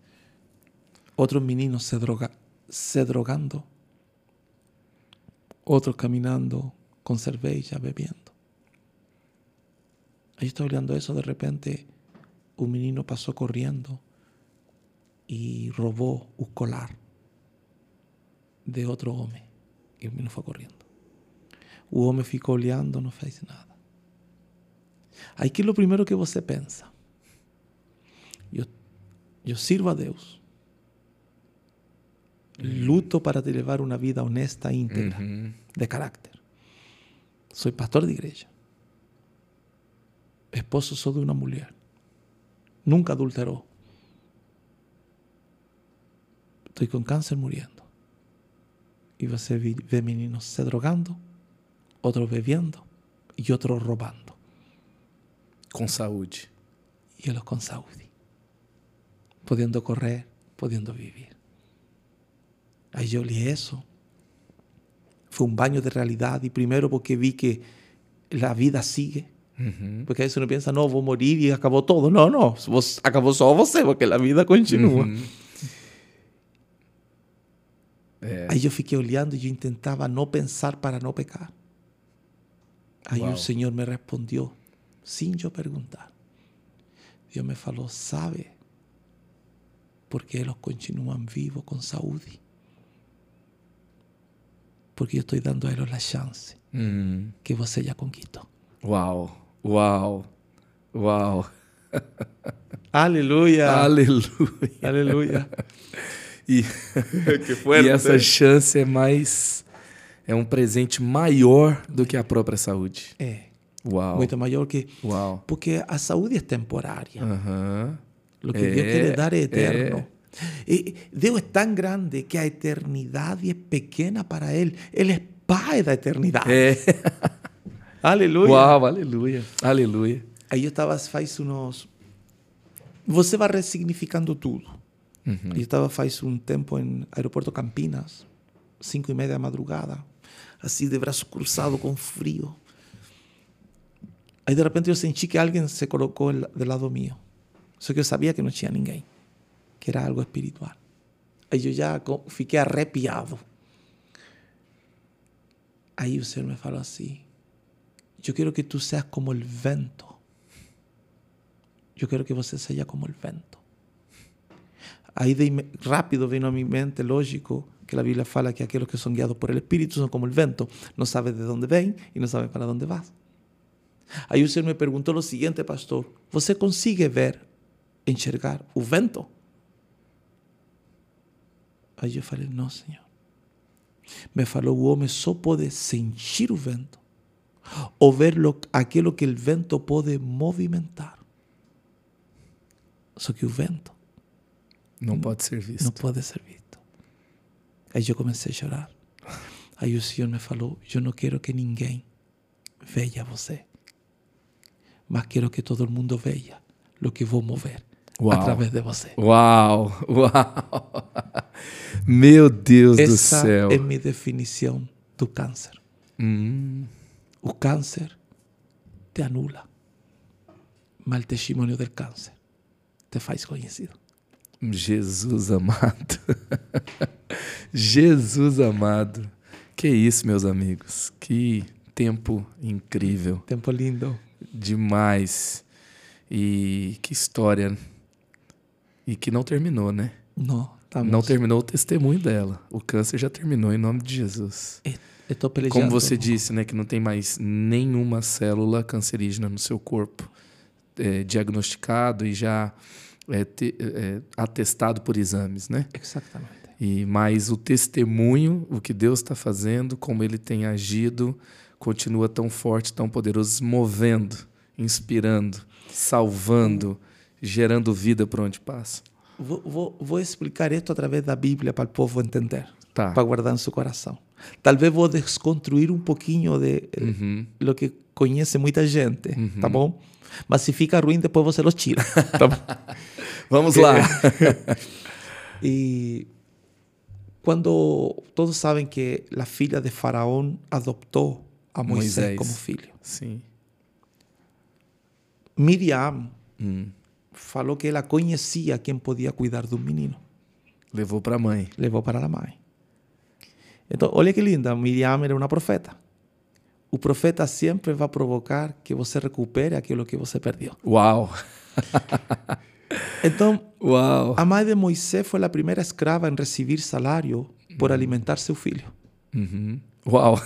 otros meninos se, droga, se drogando, otros caminando con cerveza, bebiendo. Ahí estoy olhando eso, de repente un menino pasó corriendo y robó un colar de otro hombre. Y el menino fue corriendo. O homem ficou olhando, não fez nada. Aí que é o primeiro que você pensa. Eu, eu sirvo a Deus. Luto para te levar uma vida honesta e íntegra, Uhum. de carácter. Sou pastor de igreja. Esposo sou de uma mulher. Nunca adulterou. Estou com câncer muriendo. E você vê meninos se drogando, outros bebendo e outros roubando. Com saúde. E eles com saúde. Podendo correr, podendo viver. Aí eu li isso. Foi um banho de realidade. Primeiro porque vi que a vida sigue. Uhum. Porque aí você não pensa, não, vou morir e acabou todo. Não. Você- Acabou só você, porque a vida continua. Uhum. É. Aí eu fiquei olhando e eu tentava não pensar para não pecar. Aí Uau. o Senhor me respondeu, sem eu perguntar. Deus me falou, sabe porque eles continuam vivos com saúde? Porque eu estou dando a eles a chance Uhum. que você já conquistou. Uau. Uau. Uau. Aleluia! Aleluia. Aleluia! E, e essa chance é mais. É um presente maior do que a própria saúde. É, Uau. muito maior que... Uau. Porque a saúde é temporária. Aham. Lo que É, Deus quer dar é é. eterno. E Deus é tão grande que a eternidade é pequena para Ele. Ele é Pai da eternidade. É. Aleluia. Uau, aleluia. Aleluia. Aí eu estava faz uns. Você vai ressignificando tudo. Eu estava faz um tempo em aeroporto Campinas, cinco e meia da madrugada, assim de braço cruzado com frio. Aí de repente eu senti que alguém se colocou do lado mío. Só que eu sabia que não tinha ninguém, que era algo espiritual. Aí eu já fiquei arrepiado. Aí o Senhor me falou assim: Eu quero que tu seas como o vento. Eu quero que você seja como o vento. Aí de rápido veio a minha mente, lógico, que a Bíblia fala que aqueles que são guiados por el Espírito são como o vento, não sabem de onde vem e não sabem para onde vas. O Senhor me perguntou o seguinte, pastor: Você consegue ver, enxergar o vento? Aí eu falei, não, Senhor. Me falou, o homem só pode sentir o vento ou ver lo, aquilo que o vento pode movimentar. Só que o vento Não pode ser visto. não pode ser visto. Aí eu comecei a chorar. Aí o Senhor me falou: Eu não quero que ninguém veja você, mas quero que todo mundo veja o que vou mover Uau. através de você. Uau, uau. Meu Deus do Essa céu. é minha definição do câncer. Hum, O câncer te anula, mas o testemunho do câncer te faz conhecido. Jesus amado. Jesus amado. Que isso, meus amigos. Que tempo incrível. Tempo lindo. Demais. E que história. E que não terminou, né? Não, estamos. Não terminou o testemunho dela. O câncer já terminou em nome de Jesus. Estou pelejando. Como você disse, né, que não tem mais nenhuma célula cancerígena no seu corpo é, diagnosticado e já é, te- é, atestado por exames, né? Exatamente. E mais o testemunho, o que Deus está fazendo, como Ele tem agido, continua tão forte, tão poderoso, movendo, inspirando, salvando, gerando vida por onde passa. Vou, vou, vou explicar isto através da Bíblia para o povo entender, Tá. para guardar em seu coração. Talvez vou desconstruir um pouquinho de Uhum. lo que conhece muita gente, tá bom? Mas se fica ruim, depois você los tira. tá bom? Vamos lá. E quando todos sabem que a filha de Faraó adoptou a Moisés, Moisés. como filho. Sim. Miriam Hum. Falou que ela conhecia quem podia cuidar do menino. Levou para a mãe. levou para a mãe. Então, olha que linda, Miriam era uma profeta. O profeta sempre vai provocar que você recupere aquilo que você perdeu. Uau! Então, Uau! a mãe de Moisés foi a primeira escrava em receber salário por alimentar seu filho. Uhum. Uau!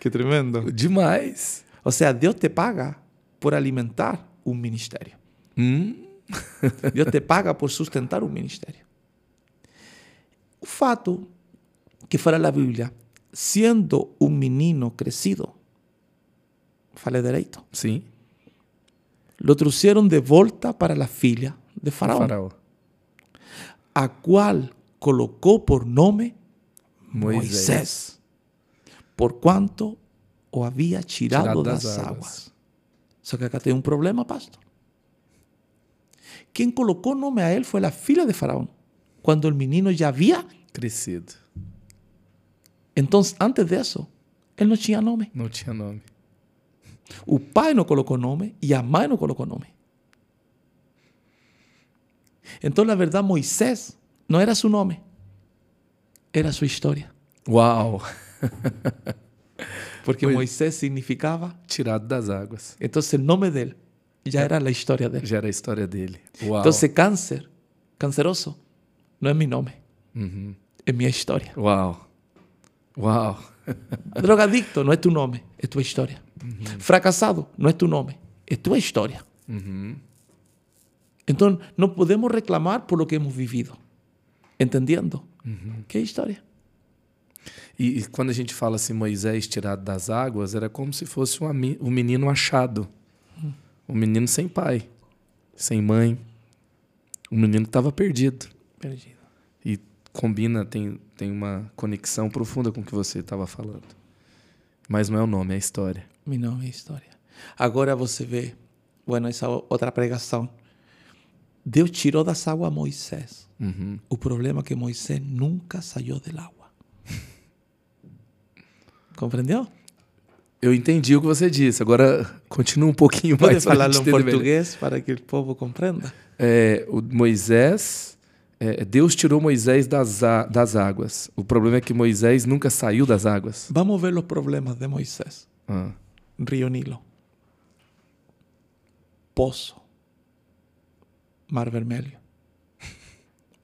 Que tremendo. Demais! Ou seja, Deus te paga por alimentar um ministério. Hum? Deus te paga por sustentar um ministério. O fato que fala a Bíblia, sendo um menino crescido, falei direito, Sim. lo trouxeram de volta para a filha de Faraó, Faraó. a qual colocou por nome Moisés. Moisés, por quanto o havia tirado, Tirado das, das águas. águas. Só que acá tem um problema, pastor. Quem colocou nome a ele foi a filha de Faraó, quando o menino já havia. Crescido. Então, antes disso, ele não tinha nome. Não tinha nome. O pai não colocou nome e a mãe não colocou nome. Então, na verdade, Moisés não era seu nome, era sua história. Uau! Porque Pois- Moisés significava. Tirado das águas. Então, o nome dele já era a história dele. Já era a história dele. Uau! Então, câncer, canceroso, não é meu nome, Uhum. é minha história. Uau! Uau! Drogadicto não é tu nome, é tua história. Fracassado não é tu nome, é tua história. Uhum. Então, não podemos reclamar por lo que hemos vivido. Entendendo? Que é história. E, e quando a gente fala assim, Moisés tirado das águas, era como se fosse um, um menino achado. Um menino sem pai, sem mãe. Um menino que estava perdido. Perdido. E combina, tem, tem uma conexão profunda com o que você estava falando. Mas não é o nome, é a história. Meu nome é história. Agora você vê, bueno, essa outra pregação. Deus tirou das águas Moisés. Uhum. O problema é que Moisés nunca saiu do água. Compreendeu? Eu entendi o que você disse. Agora continua um pouquinho Pode mais. pra falar em entender melhor. português para que o povo compreenda? É, o Moisés, é, Deus tirou Moisés das, das águas. O problema é que Moisés nunca saiu das águas. Vamos ver os problemas de Moisés. Ah, Río Nilo. Poço. Mar Vermelho.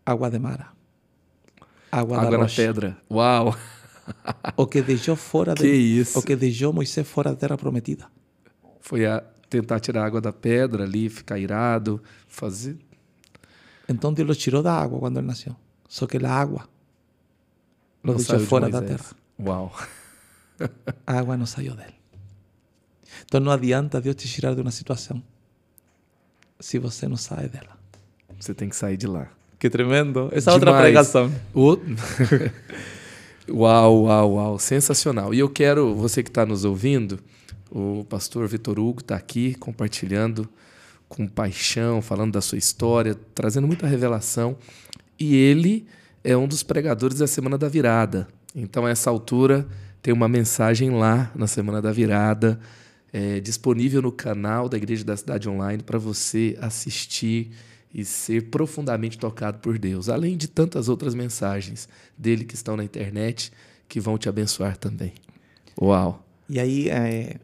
Água de Mara. Água, da água na rocha. pedra. Uau! O que deixou fora Que de, isso. o que deixou Moisés fora da terra prometida. Foi a tentar tirar a água da pedra ali, ficar irado, fazer. Então Deus lo tirou da água quando ele nasceu. Só que a água lo Não deixou saiu de fora da terra. Uau. A água não saiu dele. Então não adianta Deus te tirar de uma situação se você não sai dela. Você tem que sair de lá. Que tremendo. Essa é outra Demais. pregação. O- uau, uau, uau. Sensacional. E eu quero, você que está nos ouvindo, o pastor Vitor Hugo está aqui compartilhando com paixão, falando da sua história, trazendo muita revelação. E ele é um dos pregadores da Semana da Virada. Então, a essa altura, tem uma mensagem lá na Semana da Virada, é, disponível no canal da Igreja da Cidade Online para você assistir e ser profundamente tocado por Deus, além de tantas outras mensagens dele que estão na internet que vão te abençoar também. Uau! E aí, eh,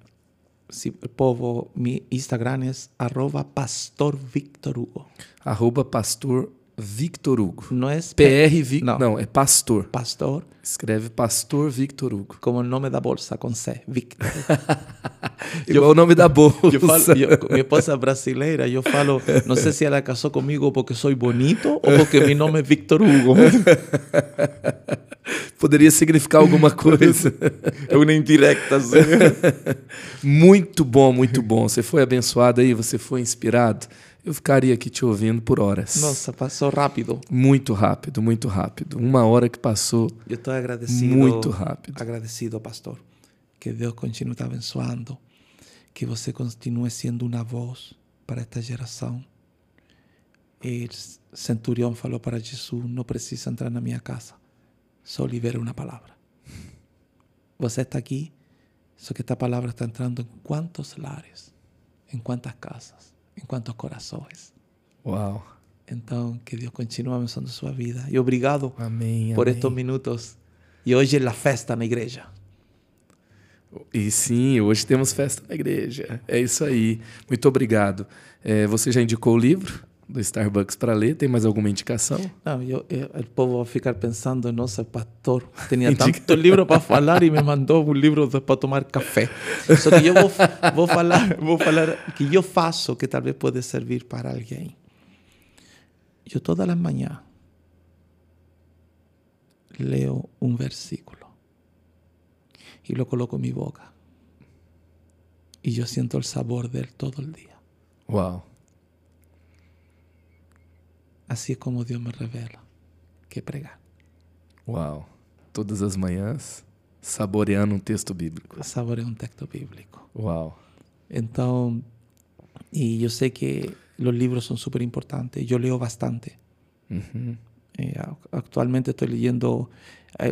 si el povo, mi Instagram es arroba pastor Victor Hugo. Arroba pastor Victor Hugo. No es PR Vic... Não. Não, é pastor. pastor Escreve pastor Victor Hugo. como el nombre da bolsa, con C, Victor. Igual o nome da bolsa. Yo falo- yo- mi esposa es brasileira, yo falo, no sé si ella casó conmigo porque soy bonito o porque mi nombre es Victor Hugo. Poderia significar alguma coisa. Es una indirecta, ¿sí? muito bom, muito bom. Você foi abençoado aí, você foi inspirado. Eu ficaria aqui te ouvindo por horas. Nossa, pasó rápido. Muito rápido, muito rápido. Uma hora que passou Yo estoy agradecido. muito rápido. agradecido, pastor, que Deus continue te abençoando, que você continue sendo uma voz para esta geração. O centurião falou para Jesus: não precisa entrar na minha casa, só libera uma palavra. Você está aqui, só que esta palavra está entrando em quantos lares, em quantas casas, em quantos corações. Uau. Então, que Deus continue abençoando sua vida. E obrigado Amém. por amém. estes minutos. E hoje é a festa na igreja. E sim, hoje temos festa na igreja. É isso aí. Muito obrigado. É, você já indicou o livro do Starbucks para ler? Tem mais alguma indicação? Não, eu, eu, o povo vai ficar pensando, nossa, pastor, tinha tanto livro para falar e me mandou um livro para tomar café. Só que eu vou, vou, falar, vou falar que eu faço que talvez pode servir para alguém. Eu todas as manhãs leo um versículo y lo coloco en mi boca. Y yo siento el sabor de él todo el día. Wow. Así es como Dios me revela que pregar. Wow. Todas as manhãs saboreando um texto bíblico. Saboreando um texto bíblico. Wow. Então, e eu sei que os livros são super importantes. Eu leio bastante. Uh -huh. eh, actualmente estou leyendo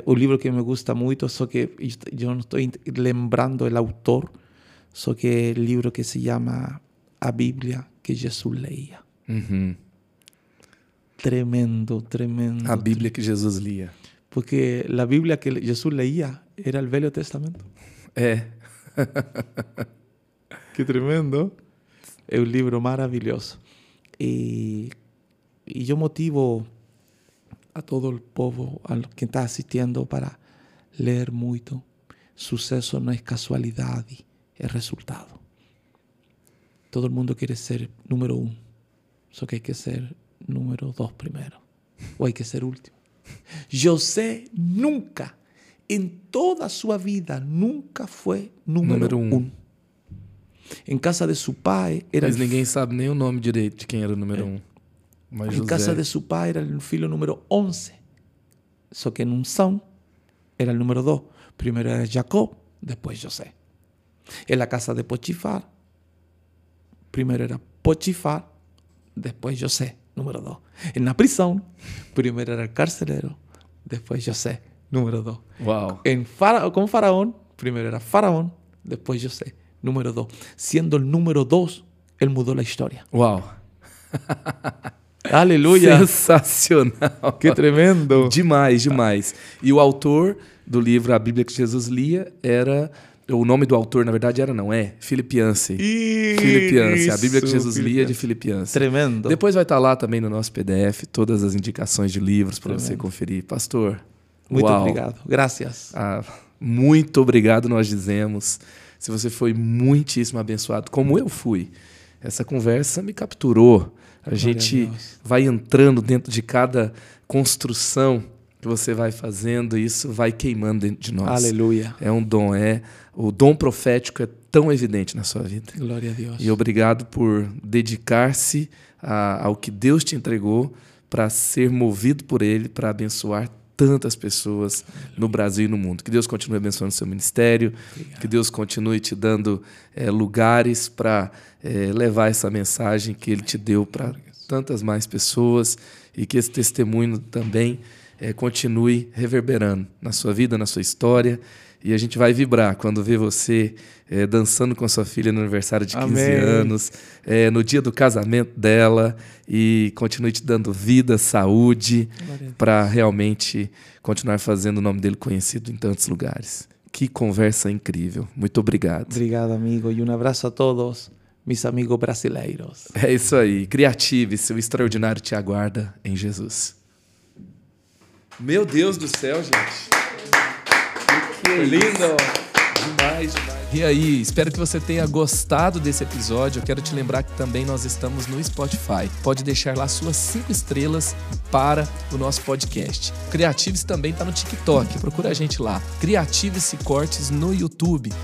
un libro que me gusta muito, só que eu não estou lembrando o autor, só que é um livro que se chama A Bíblia que Jesus leia. Uhum. Tremendo, tremendo. A Bíblia que Jesus lia. Porque a Bíblia que Jesus leia era o Velho Testamento. Eh. É. que tremendo. É um livro maravilhoso. E, e eu motivo a todo el pueblo, a que está asistiendo, para leer mucho. Suceso no es casualidad, es resultado. Todo el mundo quiere ser número uno. Eso que hay que ser número dos primero. O hay que ser último. José nunca, en toda su vida, nunca fue número, Número um. uno. Em casa de seu pai era Mas el ninguém sabe nem o nome direito de quem era o número um. Mas em casa José. de seu pai era o filho número 11. Só que em unção era o número 2. Primeiro era Jacob, depois José. En la casa de Potifar, primeiro era Potifar, depois José, número 2. En la prisão, primeiro era el carcelero, depois José, número 2. Uau. En fara con Faraón, primero era Faraón, después José, número 2. Siendo el número 2, él mudó la historia. Uau. Aleluya. Sensacional. Qué tremendo. Demais, demais. E o autor do livro A Bíblia que Jesus lia era. O nome do autor, na verdade, era não, é Filipianse. Filipianse. A Bíblia que Jesus lia de Filipianse. Tremendo. Depois vai estar lá também no nosso PDF todas as indicações de livros para você conferir. Pastor. Muito uau. obrigado. Gracias. Ah, muito obrigado, nós dizemos. Se você foi muitíssimo abençoado, como eu fui, essa conversa me capturou. A gente vai entrando dentro de cada construção que você vai fazendo e isso vai queimando dentro de nós. Aleluia. É um dom, é o dom profético é tão evidente na sua vida. Glória a Deus. E obrigado por dedicar-se ao que Deus te entregou para ser movido por Ele, para abençoar tantas pessoas no Brasil e no mundo. Que Deus continue abençoando o seu ministério, Obrigado. que Deus continue te dando é, lugares para é, levar essa mensagem que Ele te deu para tantas mais pessoas e que esse testemunho também é, continue reverberando na sua vida, na sua história. E a gente vai vibrar quando ver você é, dançando com a sua filha no aniversário de 15 Amém. anos, é, no dia do casamento dela, e continue te dando vida, saúde, para realmente continuar fazendo o nome dele conhecido em tantos lugares. Que conversa incrível. Muito obrigado. Obrigado, amigo. E um abraço a todos, meus amigos brasileiros. É isso aí. Criative, seu extraordinário te aguarda em Jesus. Meu Deus do céu, gente. Que lindo. Demais, demais. E aí, espero que você tenha gostado desse episódio. Eu quero te lembrar que também nós estamos no Spotify. Pode deixar lá suas cinco estrelas para o nosso podcast. Creatives também está no TikTok. Procura a gente lá. Creatives e Cortes no YouTube.